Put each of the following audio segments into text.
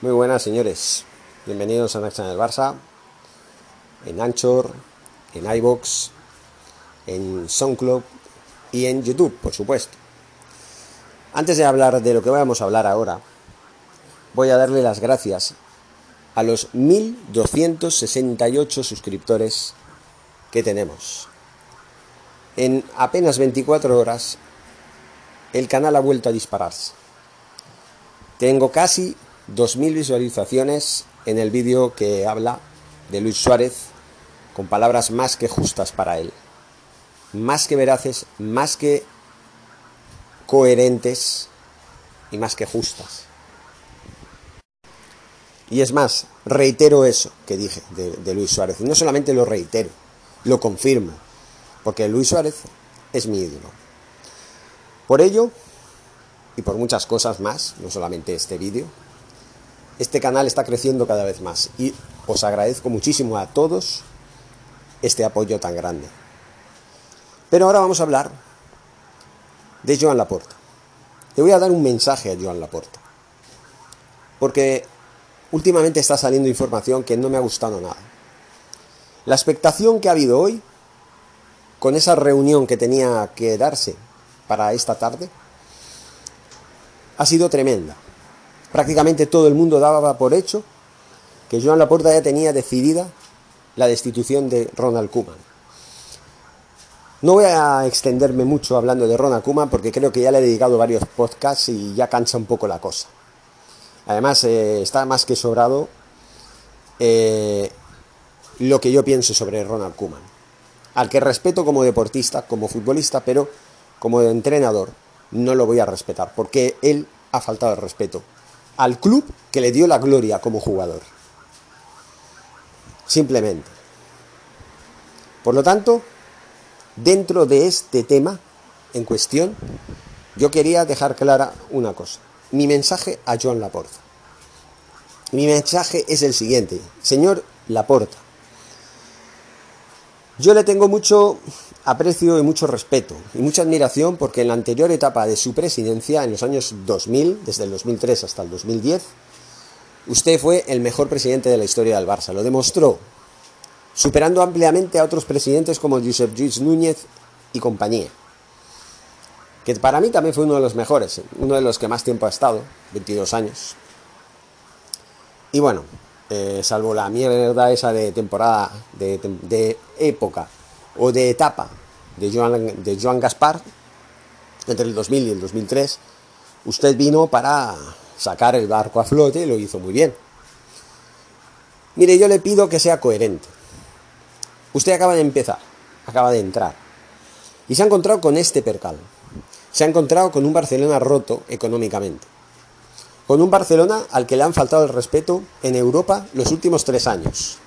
Muy buenas, señores. Bienvenidos a Next del Barça. En Anchor, en iBox, en SoundCloud y en YouTube, por supuesto. Antes de hablar de lo que vamos a hablar ahora, voy a darle las gracias a los 1268 suscriptores que tenemos. En apenas 24 horas, el canal ha vuelto a dispararse. Tengo casi 2.000 visualizaciones en el vídeo que habla de Luis Suárez con palabras más que justas para él, más que veraces, más que coherentes y más que justas. Y es más, reitero eso que dije de, Luis Suárez. No solamente lo reitero, lo confirmo, porque Luis Suárez es mi ídolo. Por ello, y por muchas cosas más, no solamente este vídeo, este canal está creciendo cada vez más y os agradezco muchísimo a todos este apoyo tan grande. Pero ahora vamos a hablar de Joan Laporta. Le voy a dar un mensaje a Joan Laporta. Porque últimamente está saliendo información que no me ha gustado nada. La expectación que ha habido hoy, con esa reunión que tenía que darse para esta tarde, ha sido tremenda prácticamente todo el mundo daba por hecho que Joan Laporta ya tenía decidida la destitución de Ronald Koeman. No voy a extenderme mucho hablando de Ronald Koeman porque creo que ya le he dedicado varios podcasts y ya cansa un poco la cosa. Además, eh, está más que sobrado eh, lo que yo pienso sobre Ronald Koeman, al que respeto como deportista, como futbolista, pero como entrenador no lo voy a respetar porque él ha faltado el respeto al club que le dio la gloria como jugador. Simplemente. Por lo tanto, dentro de este tema en cuestión, yo quería dejar clara una cosa. Mi mensaje a Joan Laporta. Mi mensaje es el siguiente. Señor Laporta, yo le tengo mucho aprecio y mucho respeto y mucha admiración porque en la anterior etapa de su presidencia, en los años 2000, desde el 2003 hasta el 2010, usted fue el mejor presidente de la historia del Barça. Lo demostró, superando ampliamente a otros presidentes como Josep Lluís Núñez y compañía. Que para mí también fue uno de los mejores, uno de los que más tiempo ha estado, 22 años. Y bueno, eh, salvo la mierda esa de temporada, de, de época o de etapa de Joan, de Joan Gaspar, entre el 2000 y el 2003, usted vino para sacar el barco a flote y lo hizo muy bien. Mire, yo le pido que sea coherente. Usted acaba de empezar, acaba de entrar, y se ha encontrado con este percal. Se ha encontrado con un Barcelona roto económicamente. Con un Barcelona al que le han faltado el respeto en Europa los últimos tres años.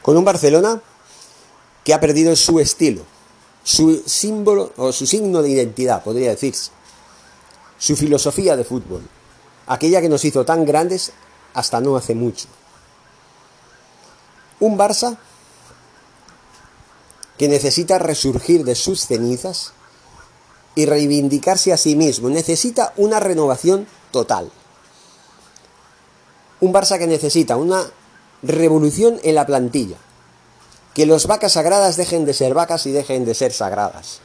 Con un Barcelona que ha perdido su estilo, su símbolo o su signo de identidad, podría decirse, su filosofía de fútbol, aquella que nos hizo tan grandes hasta no hace mucho. Un Barça que necesita resurgir de sus cenizas y reivindicarse a sí mismo, necesita una renovación total. Un Barça que necesita una revolución en la plantilla, que las vacas sagradas dejen de ser vacas y dejen de ser sagradas.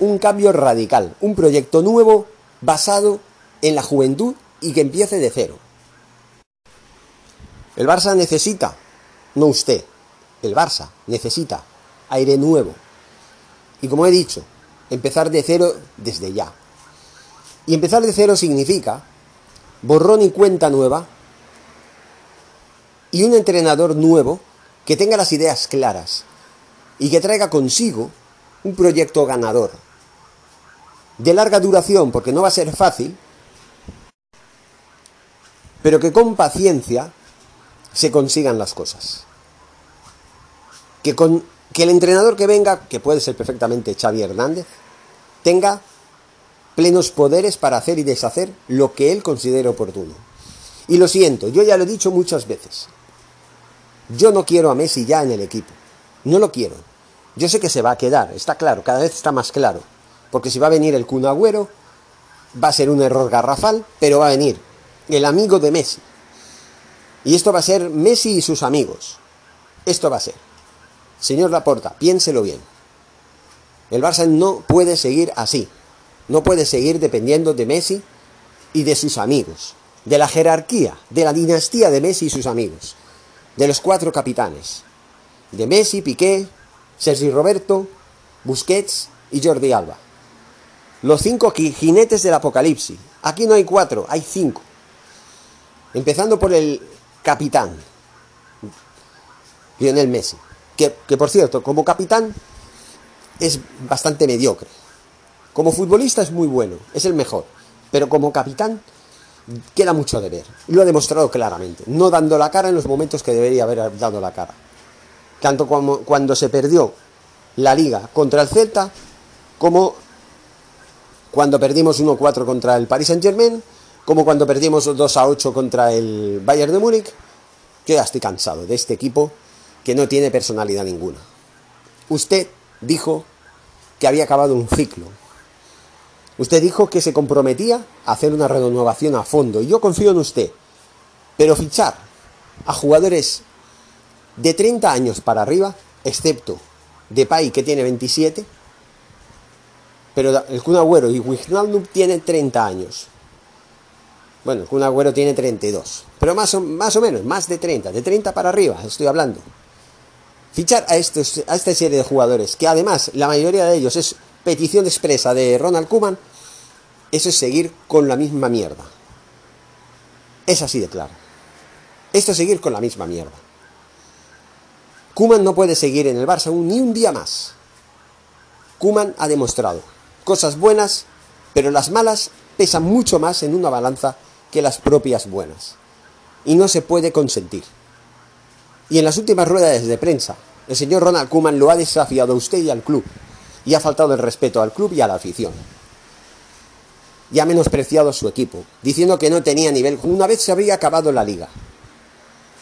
Un cambio radical, un proyecto nuevo basado en la juventud y que empiece de cero. El Barça necesita, no usted, el Barça necesita aire nuevo. Y como he dicho, empezar de cero desde ya. Y empezar de cero significa borrón y cuenta nueva y un entrenador nuevo que tenga las ideas claras y que traiga consigo un proyecto ganador. De larga duración, porque no va a ser fácil, pero que con paciencia se consigan las cosas. Que, con, que el entrenador que venga, que puede ser perfectamente Xavi Hernández, tenga plenos poderes para hacer y deshacer lo que él considere oportuno. Y lo siento, yo ya lo he dicho muchas veces. Yo no quiero a Messi ya en el equipo. No lo quiero. Yo sé que se va a quedar, está claro, cada vez está más claro. Porque si va a venir el Kun Agüero, va a ser un error garrafal, pero va a venir. el amigo de Messi. Y esto va a ser Messi y sus amigos. Esto va a ser. Señor Laporta, piénselo bien. El Barça no puede seguir así. No puede seguir dependiendo de Messi y de sus amigos. De la jerarquía, de la dinastía de Messi y sus amigos. De los cuatro capitanes. De Messi, Piqué, Sergi Roberto, Busquets y Jordi Alba. Los cinco jinetes del apocalipsis. Aquí no hay cuatro, hay cinco. Empezando por el capitán, Lionel Messi. Que, que por cierto, como capitán es bastante mediocre. Como futbolista es muy bueno, es el mejor. Pero como capitán queda mucho de ver. Lo ha demostrado claramente. No dando la cara en los momentos que debería haber dado la cara. Tanto como cuando se perdió la liga contra el Celta, como cuando perdimos 1-4 contra el Paris Saint Germain, como cuando perdimos 2-8 contra el Bayern de Múnich. Yo ya estoy cansado de este equipo que no tiene personalidad ninguna. Usted dijo que había acabado un ciclo. Usted dijo que se comprometía a hacer una renovación a fondo y yo confío en usted. Pero fichar a jugadores de 30 años para arriba, excepto Depay que tiene 27, pero el Kun Agüero y Wijnaldum tienen 30 años. Bueno, el Kun Agüero tiene 32, pero más o, más o menos, más de 30, de 30 para arriba estoy hablando. Fichar a, estos, a esta serie de jugadores, que además la mayoría de ellos es petición expresa de Ronald Koeman, eso es seguir con la misma mierda. Es así de claro. Esto es seguir con la misma mierda. Kuman no puede seguir en el Barça ni un día más. Kuman ha demostrado cosas buenas, pero las malas pesan mucho más en una balanza que las propias buenas. Y no se puede consentir. Y en las últimas ruedas de prensa, el señor Ronald Kuman lo ha desafiado a usted y al club. Y ha faltado el respeto al club y a la afición. Y ha menospreciado a su equipo, diciendo que no tenía nivel una vez se había acabado la liga.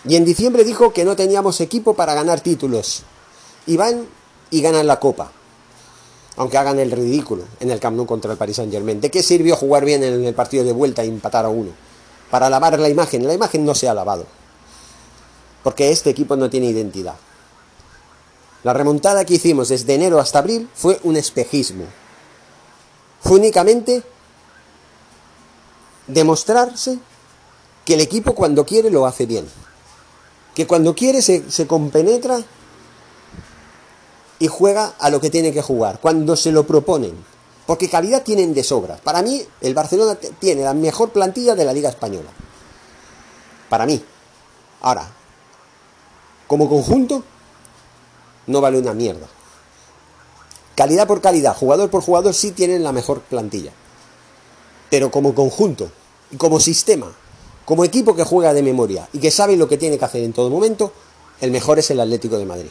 Y en diciembre dijo que no teníamos equipo para ganar títulos. Y van y ganan la copa. Aunque hagan el ridículo en el Camp contra el Paris Saint Germain. ¿De qué sirvió jugar bien en el partido de vuelta y empatar a uno? Para lavar la imagen. La imagen no se ha lavado. Porque este equipo no tiene identidad. La remontada que hicimos desde enero hasta abril fue un espejismo. Fue únicamente demostrarse que el equipo cuando quiere lo hace bien que cuando quiere se, compenetra y juega a lo que tiene que jugar, cuando se lo proponen. Porque calidad tienen de sobra. Para mí, el Barcelona tiene la mejor plantilla de la Liga Española. Para mí. Ahora, como conjunto, no vale una mierda. Calidad por calidad, jugador por jugador, sí tienen la mejor plantilla. Pero como conjunto como sistema como equipo que juega de memoria y que sabe lo que tiene que hacer en todo momento, el mejor es el Atlético de Madrid.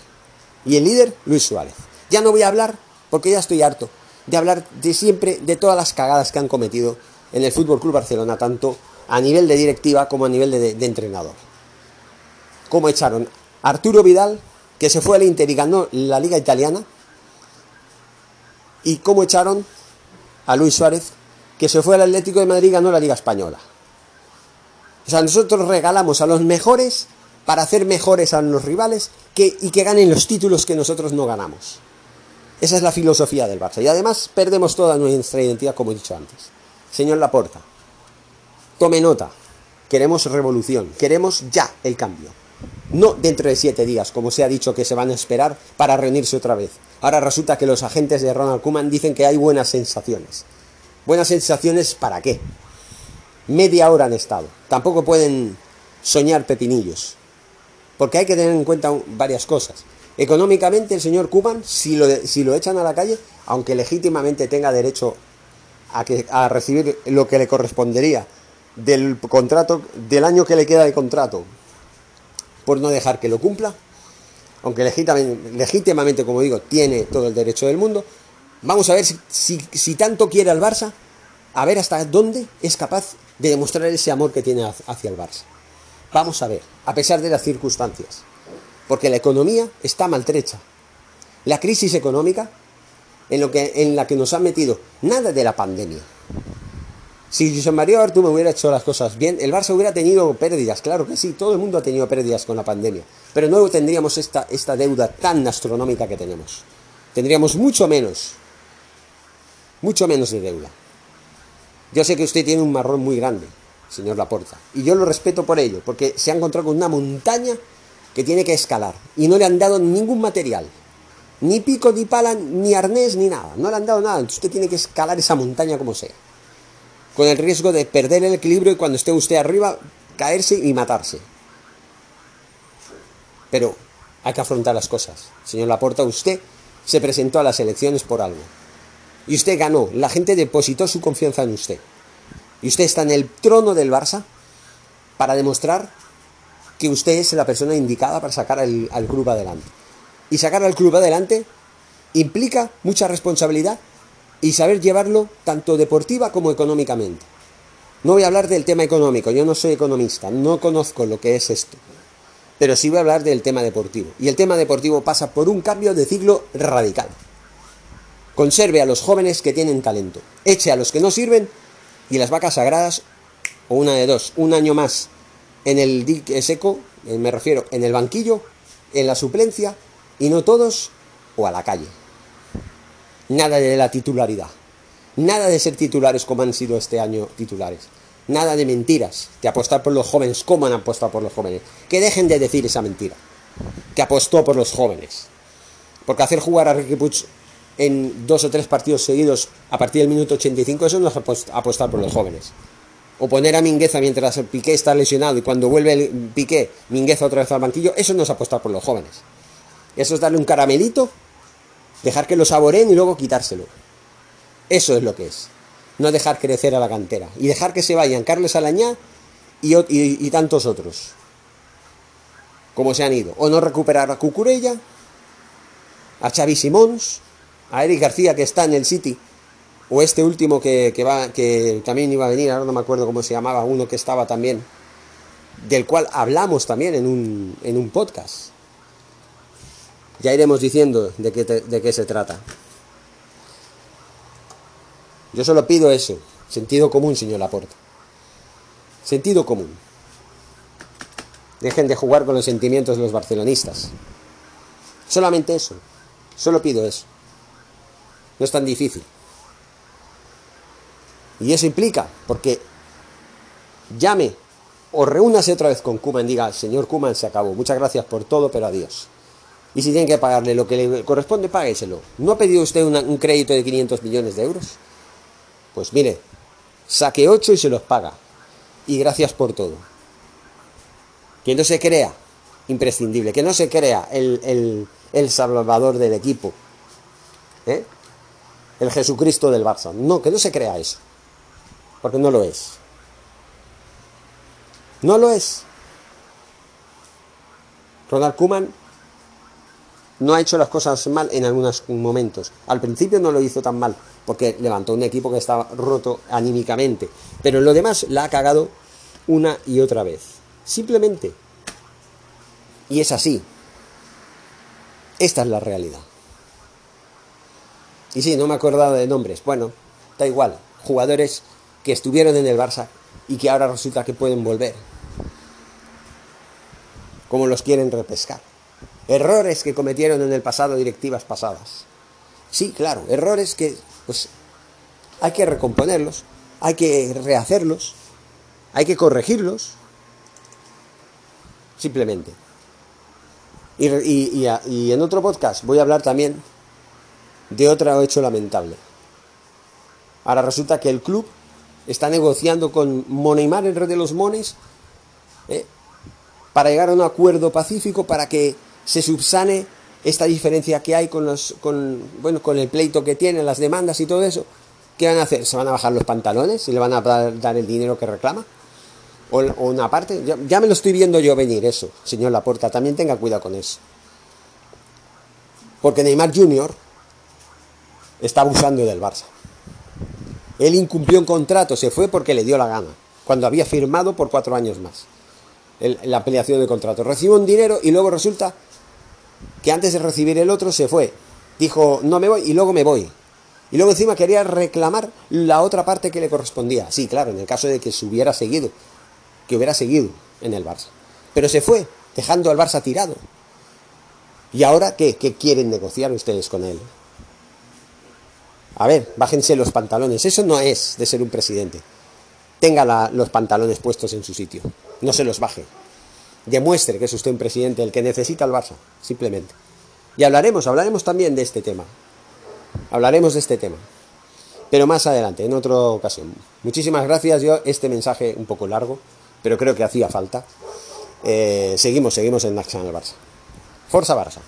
Y el líder, Luis Suárez. Ya no voy a hablar, porque ya estoy harto, de hablar de siempre de todas las cagadas que han cometido en el Fútbol Club Barcelona, tanto a nivel de directiva como a nivel de, entrenador. Cómo echaron Arturo Vidal, que se fue al Inter y ganó la Liga Italiana, y cómo echaron a Luis Suárez, que se fue al Atlético de Madrid y ganó la Liga Española. O sea, nosotros regalamos a los mejores para hacer mejores a los rivales que, y que ganen los títulos que nosotros no ganamos. Esa es la filosofía del Barça. Y además perdemos toda nuestra identidad, como he dicho antes. Señor Laporta, tome nota. Queremos revolución. Queremos ya el cambio. No dentro de siete días, como se ha dicho que se van a esperar para reunirse otra vez. Ahora resulta que los agentes de Ronald Koeman dicen que hay buenas sensaciones. ¿Buenas sensaciones para qué? media hora han estado. Tampoco pueden soñar pepinillos. Porque hay que tener en cuenta varias cosas. Económicamente el señor Cuban, si lo, si lo echan a la calle, aunque legítimamente tenga derecho a, que, a recibir lo que le correspondería del contrato, del año que le queda de contrato, por no dejar que lo cumpla, aunque legítimamente, como digo, tiene todo el derecho del mundo, vamos a ver si tanto quiere al Barça, a ver hasta dónde es capaz de demostrar ese amor que tiene hacia el Barça. Vamos a ver, a pesar de las circunstancias, porque la economía está maltrecha. La crisis económica en, lo que, en la que nos han metido, nada de la pandemia. Si José María Arturo me hubiera hecho las cosas bien, el Barça hubiera tenido pérdidas, claro que sí, todo el mundo ha tenido pérdidas con la pandemia, pero no tendríamos esta, esta deuda tan astronómica que tenemos. Tendríamos mucho menos, mucho menos de deuda. Yo sé que usted tiene un marrón muy grande, señor Laporta, y yo lo respeto por ello, porque se ha encontrado con una montaña que tiene que escalar y no le han dado ningún material, ni pico, ni pala, ni arnés, ni nada, no le han dado nada, usted tiene que escalar esa montaña como sea con el riesgo de perder el equilibrio y cuando esté usted arriba, caerse y matarse. Pero hay que afrontar las cosas. Señor Laporta, usted se presentó a las elecciones por algo. Y usted ganó. La gente depositó su confianza en usted. Y usted está en el trono del Barça para demostrar que usted es la persona indicada para sacar al, al club adelante. Y sacar al club adelante implica mucha responsabilidad y saber llevarlo tanto deportiva como económicamente. No voy a hablar del tema económico, yo no soy economista, no conozco lo que es esto, pero sí voy a hablar del tema deportivo. Y el tema deportivo pasa por un cambio de ciclo radical. Conserve a los jóvenes que tienen talento, eche a los que no sirven y las vacas sagradas, o una de dos, un año más en el dique seco, eh, me refiero en el banquillo, en la suplencia, y no todos, o a la calle. Nada de la titularidad. Nada de ser titulares como han sido este año titulares. Nada de mentiras. De apostar por los jóvenes como han apostado por los jóvenes. Que dejen de decir esa mentira. Que apostó por los jóvenes. Porque hacer jugar a Ricky Puig en dos o tres partidos seguidos a partir del minuto 85, eso no es apostar por los jóvenes. O poner a Mingueza mientras Piqué está lesionado y cuando vuelve el Piqué, Mingueza otra vez al banquillo, eso no es apostar por los jóvenes. Eso es darle un caramelito Dejar que lo saboreen y luego quitárselo. Eso es lo que es. No dejar crecer a la cantera. Y dejar que se vayan Carlos Alañá y, y, tantos otros. Como se han ido. O no recuperar a Cucurella, a Xavi Simons, a Eric García que está en el City. O este último que, va, que también iba a venir, ahora no me acuerdo cómo se llamaba, uno que estaba también, del cual hablamos también en un, en un podcast. Ya iremos diciendo de qué, de qué se trata. Yo solo pido eso, sentido común, señor Laporta. Sentido común. Dejen de jugar con los sentimientos de los barcelonistas. Solamente eso. Solo pido eso. No es tan difícil. Y eso implica, porque llame o reúnase otra vez con Kuman y diga, señor Kuman, se acabó. Muchas gracias por todo, pero adiós. Y si tienen que pagarle lo que le corresponde, págueselo. ¿No ha pedido usted un crédito de 500 millones de euros? Pues mire, saque 8 y se los paga. Y gracias por todo. Que no se crea imprescindible, que no se crea el, salvador del equipo. ¿eh? El Jesucristo del Barça. No, que no se crea eso. Porque no lo es. No lo es. Ronald Kuman no ha hecho las cosas mal en algunos momentos. Al principio no lo hizo tan mal, porque levantó un equipo que estaba roto anímicamente. Pero en lo demás la ha cagado una y otra vez. Simplemente. Y es así. Esta es la realidad. Y sí, no me he acordado de nombres. Bueno, da igual. Jugadores que estuvieron en el Barça y que ahora resulta que pueden volver. Como los quieren repescar errores que cometieron en el pasado directivas pasadas. Sí, claro, errores que pues hay que recomponerlos, hay que rehacerlos, hay que corregirlos, simplemente. Y, en otro podcast voy a hablar también de otro hecho lamentable. Ahora resulta que el club está negociando con Moneymar, el rey de los mones, eh, para llegar a un acuerdo pacífico para que se subsane esta diferencia que hay con los con bueno con el pleito que tienen las demandas y todo eso qué van a hacer se van a bajar los pantalones y le van a dar el dinero que reclama o, una parte ya, me lo estoy viendo yo venir eso señor Laporta también tenga cuidado con eso. Porque Neymar Jr. está abusando del Barça. Él incumplió un contrato se fue porque le dio la gana cuando había firmado por cuatro años más la ampliación de contrato. Recibe un dinero y luego resulta que antes de recibir el otro se fue. Dijo, no me voy y luego me voy. Y luego encima quería reclamar la otra parte que le correspondía. Sí, claro, en el caso de que se hubiera seguido, que hubiera seguido en el Barça. Pero se fue, dejando al Barça tirado. ¿Y ahora qué? ¿Qué quieren negociar ustedes con él? A ver, bájense los pantalones. Eso no es de ser un presidente. Tenga los pantalones puestos en su sitio. No se los baje. Demuestre que es usted un presidente el que necesita al Barça, simplemente. Y hablaremos, hablaremos también de este tema. Hablaremos de este tema. Pero más adelante, en otra ocasión. Muchísimas gracias. Yo este mensaje un poco largo, pero creo que hacía falta. Eh, seguimos, seguimos en Naxan el Barça. Forza Barça.